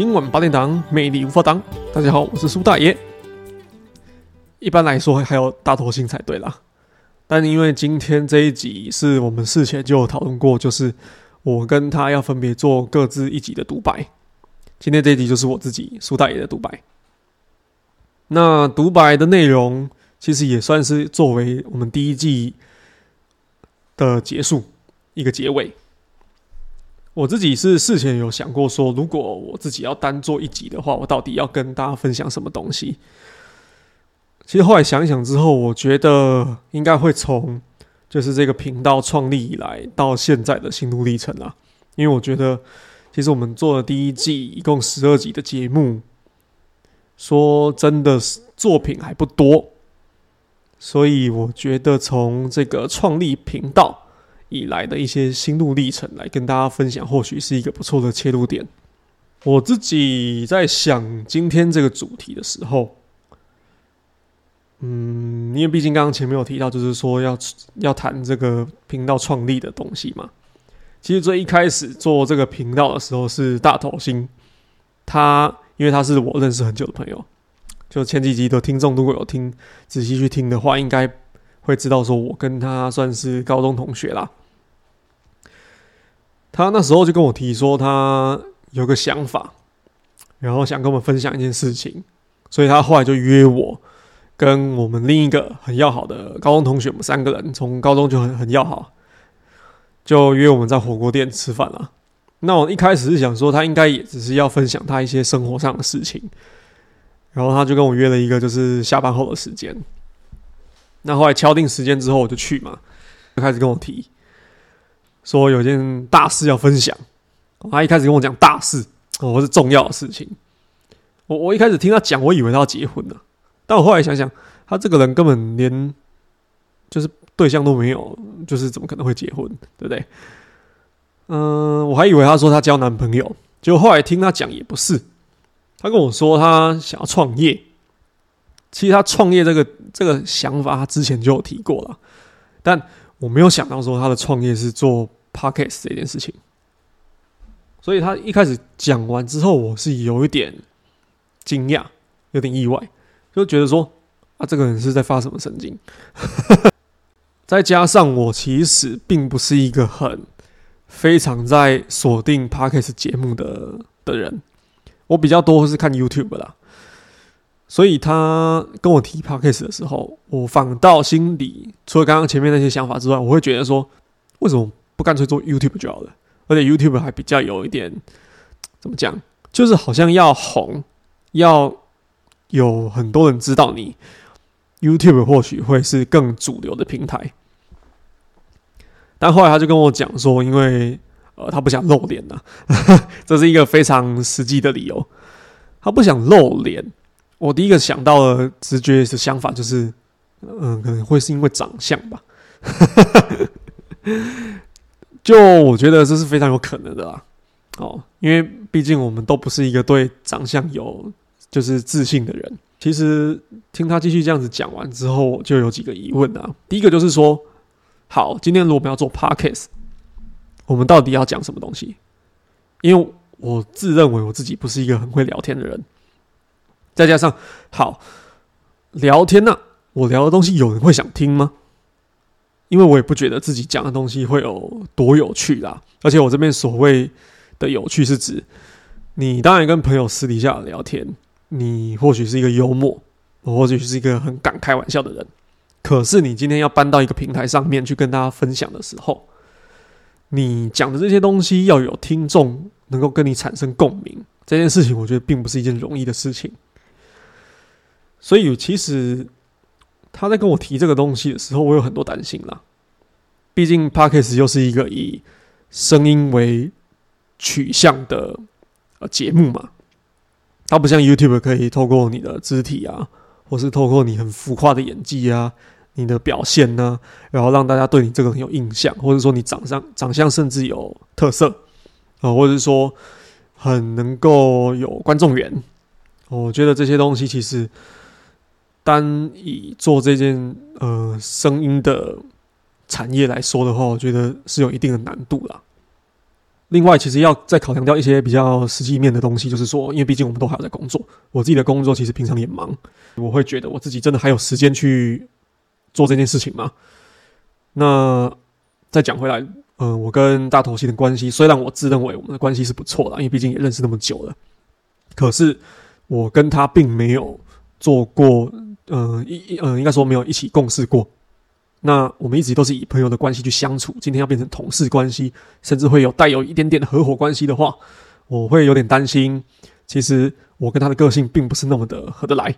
今晚八点档，魅力无法挡。大家好，我是苏大爷。一般来说还有大头星才对啦，但因为今天这一集是我们事前就有讨论过，就是我跟他要分别做各自一集的独白。今天这一集就是我自己苏大爷的独白。那独白的内容其实也算是作为我们第一季的结束，一个结尾。我自己是事前有想过说，如果我自己要单做一集的话，我到底要跟大家分享什么东西？其实后来想一想之后，我觉得应该会从就是这个频道创立以来到现在的心路历程啦。因为我觉得，其实我们做的第一季一共十二集的节目，说真的是作品还不多，所以我觉得从这个创立频道。以来的一些心路历程来跟大家分享，或许是一个不错的切入点。我自己在想今天这个主题的时候，嗯，因为毕竟刚刚前面有提到，就是说要要谈这个频道创立的东西嘛。其实最一开始做这个频道的时候是大头星，他因为他是我认识很久的朋友，就前几集的听众如果有听仔细去听的话，应该会知道说我跟他算是高中同学啦。他那时候就跟我提说，他有个想法，然后想跟我们分享一件事情，所以他后来就约我跟我们另一个很要好的高中同学，我们三个人从高中就很很要好，就约我们在火锅店吃饭了。那我一开始是想说，他应该也只是要分享他一些生活上的事情，然后他就跟我约了一个就是下班后的时间。那后来敲定时间之后，我就去嘛，就开始跟我提。说有件大事要分享，他一开始跟我讲大事，哦，是重要的事情。我我一开始听他讲，我以为他要结婚了，但我后来想想，他这个人根本连就是对象都没有，就是怎么可能会结婚，对不对？嗯，我还以为他说他交男朋友，结果后来听他讲也不是，他跟我说他想要创业。其实他创业这个这个想法，他之前就有提过了，但。我没有想到说他的创业是做 podcast 这件事情，所以他一开始讲完之后，我是有一点惊讶，有点意外，就觉得说啊，这个人是在发什么神经？再加上我其实并不是一个很非常在锁定 podcast 节目的的人，我比较多是看 YouTube 啦。所以他跟我提 Podcast 的时候，我反倒心里除了刚刚前面那些想法之外，我会觉得说，为什么不干脆做 YouTube 就好了？而且 YouTube 还比较有一点怎么讲，就是好像要红，要有很多人知道你，YouTube 或许会是更主流的平台。但后来他就跟我讲说，因为呃他不想露脸呐，这是一个非常实际的理由，他不想露脸。我第一个想到的直觉是想法就是，嗯，可能会是因为长相吧。就我觉得这是非常有可能的啦。哦，因为毕竟我们都不是一个对长相有就是自信的人。其实听他继续这样子讲完之后，就有几个疑问啊。第一个就是说，好，今天如果我们要做 podcast，我们到底要讲什么东西？因为我自认为我自己不是一个很会聊天的人。再加上好聊天呢、啊，我聊的东西有人会想听吗？因为我也不觉得自己讲的东西会有多有趣啦。而且我这边所谓的有趣，是指你当然跟朋友私底下聊天，你或许是一个幽默，或许是一个很敢开玩笑的人。可是你今天要搬到一个平台上面去跟大家分享的时候，你讲的这些东西要有听众能够跟你产生共鸣，这件事情我觉得并不是一件容易的事情。所以，其实他在跟我提这个东西的时候，我有很多担心啦。毕竟，Podcast 又是一个以声音为取向的呃节目嘛，它不像 YouTube 可以透过你的肢体啊，或是透过你很浮夸的演技啊、你的表现呢、啊，然后让大家对你这个很有印象，或者说你长相长相甚至有特色啊，或者是说很能够有观众缘。我觉得这些东西其实。单以做这件呃声音的产业来说的话，我觉得是有一定的难度啦。另外，其实要再考量掉一些比较实际面的东西，就是说，因为毕竟我们都还有在工作，我自己的工作其实平常也忙，我会觉得我自己真的还有时间去做这件事情吗？那再讲回来，嗯、我跟大头星的关系，虽然我自认为我们的关系是不错的，因为毕竟也认识那么久了，可是我跟他并没有做过，嗯，一，嗯，应该说没有一起共事过。那我们一直都是以朋友的关系去相处，今天要变成同事关系，甚至会有带有一点点的合伙关系的话，我会有点担心。其实我跟他的个性并不是那么的合得来，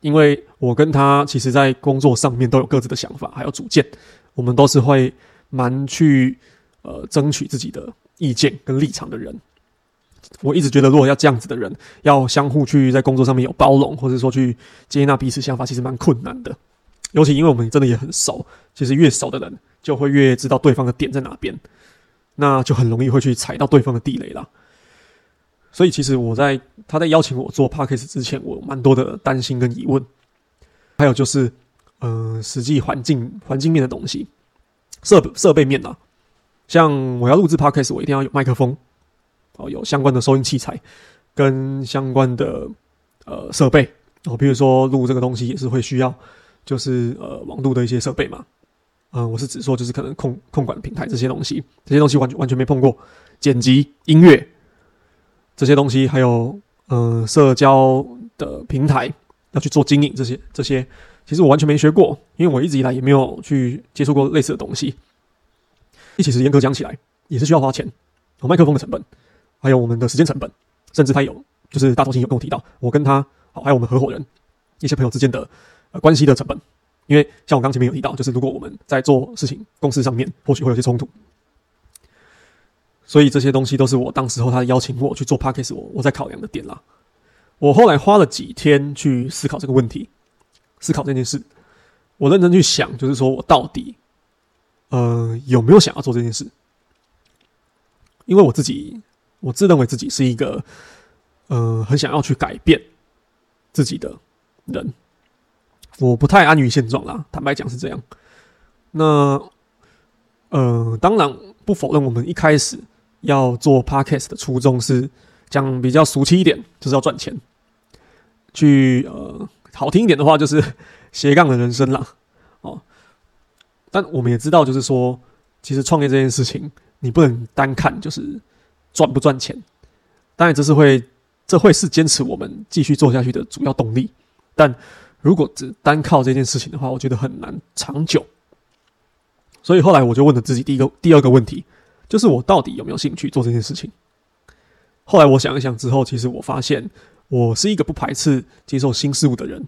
因为我跟他其实在工作上面都有各自的想法，还有主见，我们都是会蛮去呃争取自己的意见跟立场的人。我一直觉得，如果要这样子的人，要相互去在工作上面有包容，或者说去接纳彼此想法，其实蛮困难的。尤其因为我们真的也很熟，其实越熟的人就会越知道对方的点在哪边，那就很容易会去踩到对方的地雷了。所以其实我在他在邀请我做 Podcast 之前，我蛮多的担心跟疑问。还有就是，嗯、呃，实际环境环境面的东西，设设备面啊，像我要录制 Podcast，我一定要有麦克风，哦，有相关的收音器材跟相关的呃设备哦，比如说录这个东西也是会需要。就是呃网络的一些设备嘛，嗯、我是指说就是可能控控管平台这些东西，这些东西完全完全没碰过，剪辑音乐这些东西，还有嗯、社交的平台要去做经营这些这些，其实我完全没学过，因为我一直以来也没有去接触过类似的东西。一起实严格讲起来也是需要花钱，有麦克风的成本，还有我们的时间成本，甚至他有就是大头星有跟我提到，我跟他好还有我们合伙人一些朋友之间的。关系的成本，因为像我刚前面有提到，就是如果我们在做事情公事上面，或许会有些冲突，所以这些东西都是我当时候他邀请我去做 Podcast，我我在考量的点啦。我后来花了几天去思考这个问题，思考这件事，我认真去想，就是说我到底呃有没有想要做这件事？因为我自己，我自认为自己是一个呃很想要去改变自己的人。我不太安于现状啦，坦白讲是这样。那，呃，当然不否认，我们一开始要做 Podcast 的初衷是讲比较俗气一点，就是要赚钱。去呃，好听一点的话，就是 斜杠的人生啦。哦，但我们也知道，就是说，其实创业这件事情，你不能单看就是赚不赚钱。当然，这是会，这会是坚持我们继续做下去的主要动力，但。如果只单靠这件事情的话，我觉得很难长久。所以后来我就问了自己第一个、第二个问题，就是我到底有没有兴趣做这件事情？后来我想一想之后，其实我发现我是一个不排斥接受新事物的人。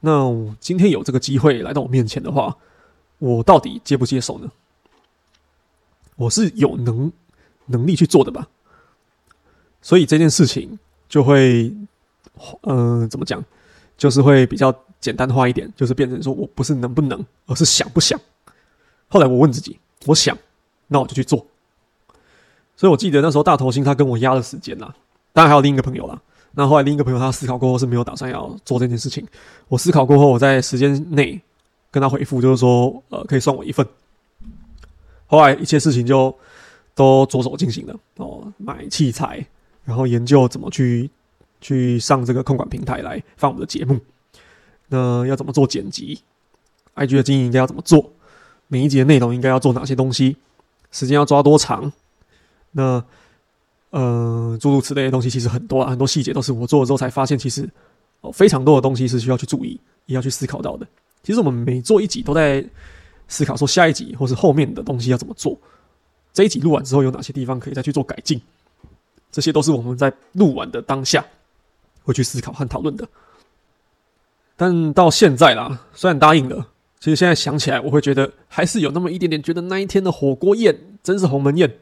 那今天有这个机会来到我面前的话，我到底接不接受呢？我是有能能力去做的吧？所以这件事情就会，嗯、呃，怎么讲？就是会比较简单化一点，就是变成说我不是能不能，而是想不想。后来我问自己，我想，那我就去做。所以我记得那时候大头星他跟我压了时间啦，当然还有另一个朋友啦。那后来另一个朋友他思考过后是没有打算要做这件事情。我思考过后，我在时间内跟他回复，就是说，呃，可以算我一份。后来一切事情就都着手进行了哦，买器材，然后研究怎么去。去上这个控管平台来放我们的节目，那要怎么做剪辑？IG 的经营应该要怎么做？每一集的内容应该要做哪些东西？时间要抓多长？那呃，诸如此类的东西其实很多啊，很多细节都是我做了之后才发现，其实哦，非常多的东西是需要去注意，也要去思考到的。其实我们每做一集都在思考说下一集或是后面的东西要怎么做。这一集录完之后有哪些地方可以再去做改进？这些都是我们在录完的当下。会去思考和讨论的，但到现在啦，虽然答应了，其实现在想起来，我会觉得还是有那么一点点觉得那一天的火锅宴真是鸿门宴。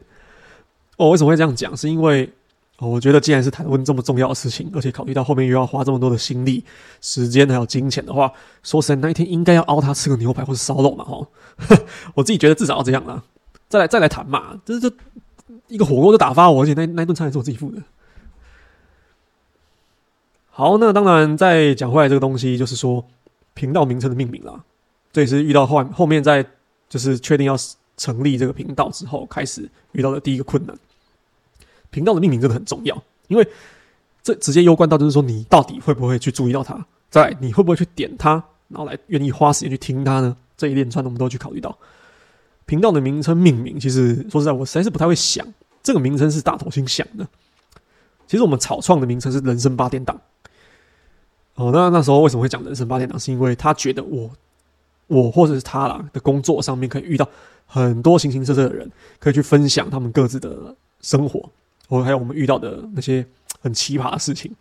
哦，为什么会这样讲？是因为我觉得既然是谈论这么重要的事情，而且考虑到后面又要花这么多的心力、时间还有金钱的话，说实在，那一天应该要熬他吃个牛排或者烧肉嘛，哈。我自己觉得至少要这样啦，再来再来谈嘛，这这一个火锅就打发我，而且那那顿菜也是我自己付的。好，那当然，再讲回来这个东西，就是说频道名称的命名啦。这也是遇到后后面在就是确定要成立这个频道之后，开始遇到的第一个困难。频道的命名真的很重要，因为这直接攸关到就是说你到底会不会去注意到它，在你会不会去点它，然后来愿意花时间去听它呢？这一连串的我们都去考虑到。频道的名称命名，其实说实在，我实在是不太会想。这个名称是大头星想的。其实我们草创的名称是“人生八点档”。哦，那那时候为什么会讲“人生八点档”？是因为他觉得我，我或者是他啦的工作上面可以遇到很多形形色色的人，可以去分享他们各自的生活，或还有我们遇到的那些很奇葩的事情，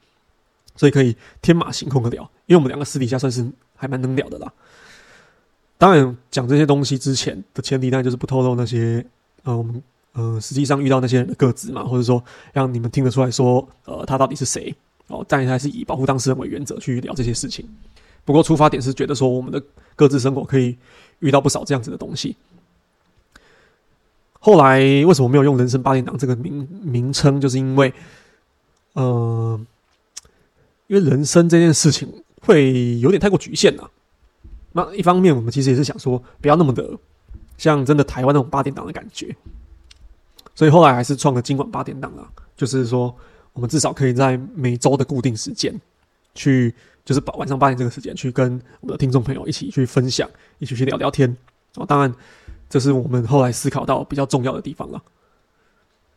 所以可以天马行空的聊。因为我们两个私底下算是还蛮能聊的啦。当然，讲这些东西之前的前提，当然就是不透露那些呃，我们呃实际上遇到那些人的个子嘛，或者说让你们听得出来说，呃，他到底是谁哦。但还是以保护当事人为原则去聊这些事情。不过出发点是觉得说，我们的各自生活可以遇到不少这样子的东西。后来为什么没有用“人生八点档”这个名名称？就是因为，呃，因为人生这件事情会有点太过局限了。那一方面，我们其实也是想说，不要那么的像真的台湾那种八点档的感觉，所以后来还是创了今晚八点档啊，就是说，我们至少可以在每周的固定时间，去就是把晚上八点这个时间，去跟我们的听众朋友一起去分享，一起去聊聊天。哦，当然，这是我们后来思考到比较重要的地方了。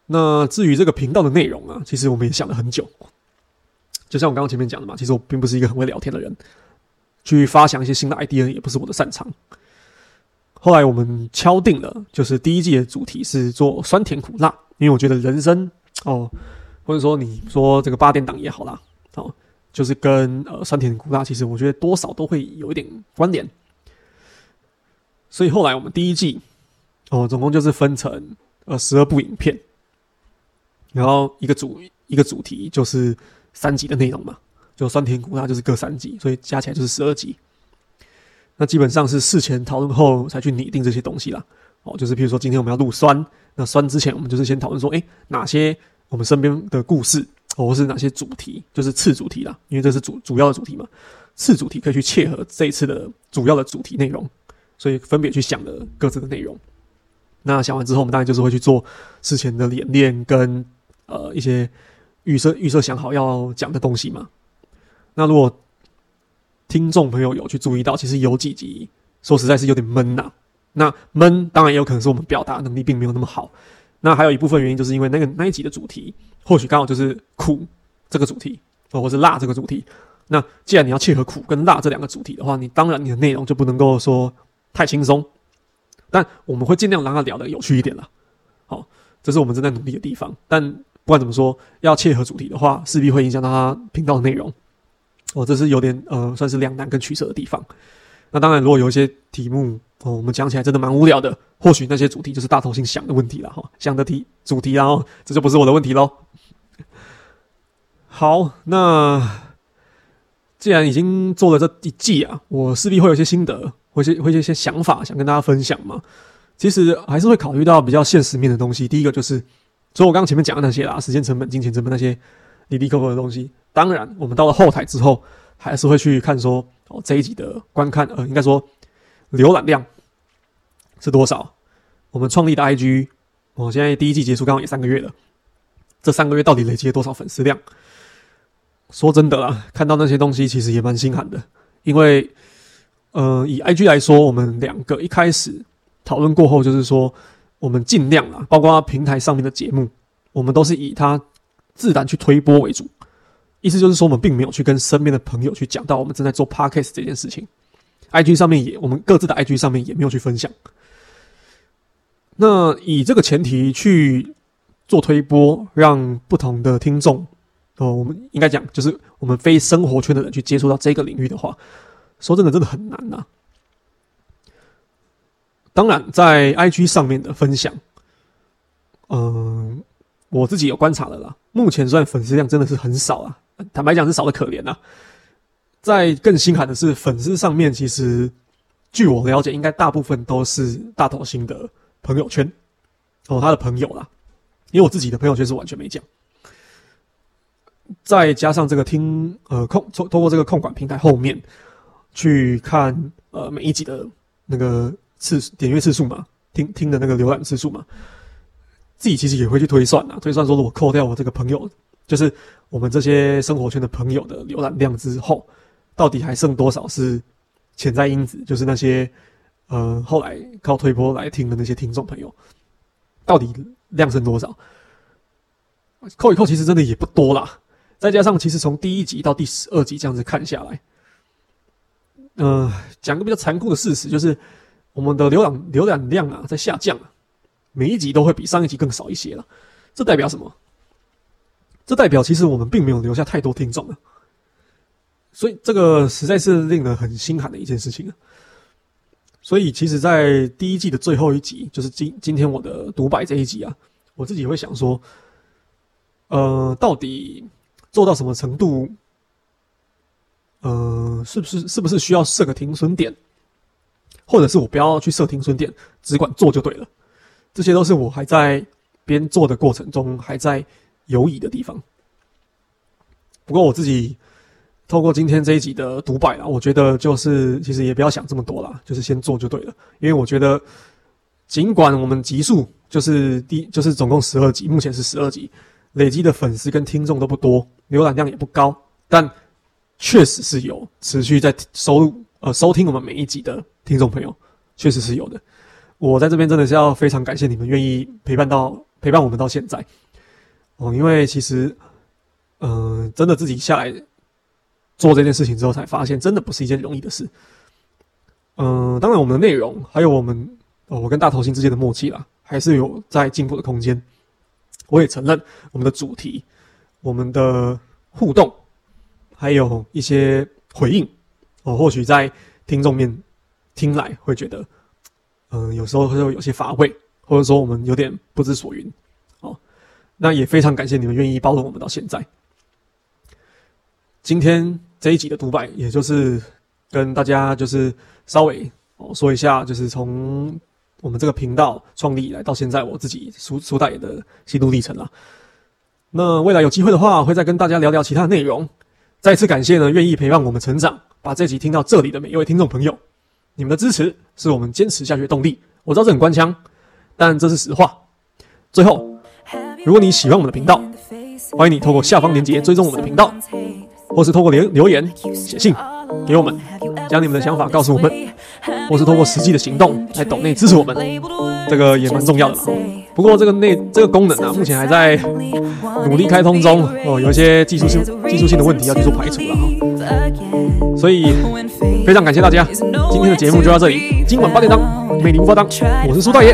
那至于这个频道的内容啊，其实我们也想了很久，就像我刚刚前面讲的嘛，其实我并不是一个很会聊天的人。去发想一些新的 idea 也不是我的擅长。后来我们敲定了，就是第一季的主题是做酸甜苦辣，因为我觉得人生哦，或者说你说这个八点档也好啦，哦，就是跟呃酸甜苦辣，其实我觉得多少都会有一点关联。所以后来我们第一季哦，总共就是分成呃十二部影片，然后一个主一个主题就是三集的内容嘛。就酸甜苦辣就是各三集，所以加起来就是十二集。那基本上是事前讨论后才去拟定这些东西啦。哦，就是譬如说今天我们要录酸，那酸之前我们就是先讨论说，诶，哪些我们身边的故事，或是哪些主题，就是次主题啦，因为这是主主要的主题嘛。次主题可以去切合这一次的主要的主题内容，所以分别去想了各自的内容。那想完之后，我们当然就是会去做事前的演练跟呃一些预设预设想好要讲的东西嘛。那如果听众朋友有去注意到，其实有几集说实在是有点闷呐、那闷当然也有可能是我们表达能力并没有那么好。那还有一部分原因，就是因为那个那一集的主题或许刚好就是苦这个主题，或者是辣这个主题。那既然你要切合苦跟辣这两个主题的话，你当然你的内容就不能够说太轻松。但我们会尽量让它聊得有趣一点啦。好，这是我们正在努力的地方。但不管怎么说，要切合主题的话，势必会影响到它频道的内容。哦，这是有点呃，算是两难跟取舍的地方。那当然，如果有一些题目哦，我们讲起来真的蛮无聊的，或许那些主题就是大头星想的问题了哈，想的题主题，然后这就不是我的问题喽。好，那既然已经做了这一季啊，我势必会有一些心得，会些会一些想法想跟大家分享嘛。其实还是会考虑到比较现实面的东西。第一个就是，所以我刚刚前面讲的那些啦，时间成本、金钱成本那些离离扣扣的东西。当然，我们到了后台之后，还是会去看说，哦，这一集的观看，呃，应该说浏览量是多少？我们创立的 IG，哦，现在第一季结束刚好也三个月了，这三个月到底累积了多少粉丝量？说真的啦，看到那些东西其实也蛮心寒的，因为，呃，以 IG 来说，我们两个一开始讨论过后，就是说我们尽量啊，包括平台上面的节目，我们都是以它自然去推播为主。意思就是说，我们并没有去跟身边的朋友去讲到我们正在做 podcast 这件事情。IG 上面也，我们各自的 IG 上面也没有去分享。那以这个前提去做推播，让不同的听众，哦，我们应该讲就是我们非生活圈的人去接触到这个领域的话，说真的，真的很难呐、当然，在 IG 上面的分享，嗯，我自己有观察了啦。目前虽然粉丝量真的是很少啊。坦白讲是少得可怜呐、在更心寒的是粉丝上面，其实据我了解，应该大部分都是大头星的朋友圈哦，他的朋友啦，因为我自己的朋友圈是完全没讲。再加上这个听呃控通通过这个控管平台后面去看呃每一集的那个次点阅次数嘛，听听的那个浏览次数嘛，自己其实也会去推算啊，推算说如果扣掉我这个朋友，就是我们这些生活圈的朋友的浏览量之后，到底还剩多少是潜在因子？就是那些呃后来靠推播来听的那些听众朋友，到底量剩多少？扣一扣，其实真的也不多啦。再加上，其实从第一集到第十二集这样子看下来，呃，讲个比较残酷的事实，就是我们的浏览浏览量啊在下降啊，每一集都会比上一集更少一些了。这代表什么？这代表其实我们并没有留下太多听众啊。所以这个实在是令人很心寒的一件事情啊。所以其实，在第一季的最后一集，就是今今天我的独白这一集啊，我自己会想说，呃，到底。做到什么程度？呃，是不是是不是需要设个停损点，或者是我不要去设停损点，只管做就对了？这些都是我还在边做的过程中还在犹疑的地方。不过我自己透过今天这一集的独白啦，我觉得就是其实也不要想这么多啦，就是先做就对了。因为我觉得，尽管我们集数就是第就是总共十二集，目前是十二集。累积的粉丝跟听众都不多，浏览量也不高，但确实是有持续在收呃收听我们每一集的听众朋友，确实是有的。我在这边真的是要非常感谢你们愿意陪伴到陪伴我们到现在哦，因为其实嗯、真的自己下来做这件事情之后，才发现真的不是一件容易的事。嗯、当然我们的内容还有我们哦，我跟大头星之间的默契啦，还是有在进步的空间。我也承认，我们的主题、我们的互动，还有一些回应，哦，或许在听众面听来会觉得，嗯、有时候会有些乏味，或者说我们有点不知所云，那也非常感谢你们愿意包容我们到现在。今天这一集的独白，也就是跟大家就是稍微哦说一下，就是从。我们这个频道创立以来到现在，我自己苏苏大爷的心路历程了。那未来有机会的话，会再跟大家聊聊其他内容。再次感谢呢，愿意陪伴我们成长，把这集听到这里的每一位听众朋友，你们的支持是我们坚持下去的动力。我知道这很官腔，但这是实话。最后，如果你喜欢我们的频道，欢迎你透过下方链接追踪我们的频道，或是透过留留言写信给我们，将你们的想法告诉我们。或是透过实际的行动来抖内支持我们，这个也蛮重要的。不过这个内这个功能啊，目前还在努力开通中哦，有一些技术性技术性的问题要去做排除了哈。所以非常感谢大家，今天的节目就到这里。今晚八点档，美丽无法当，我是苏大爷，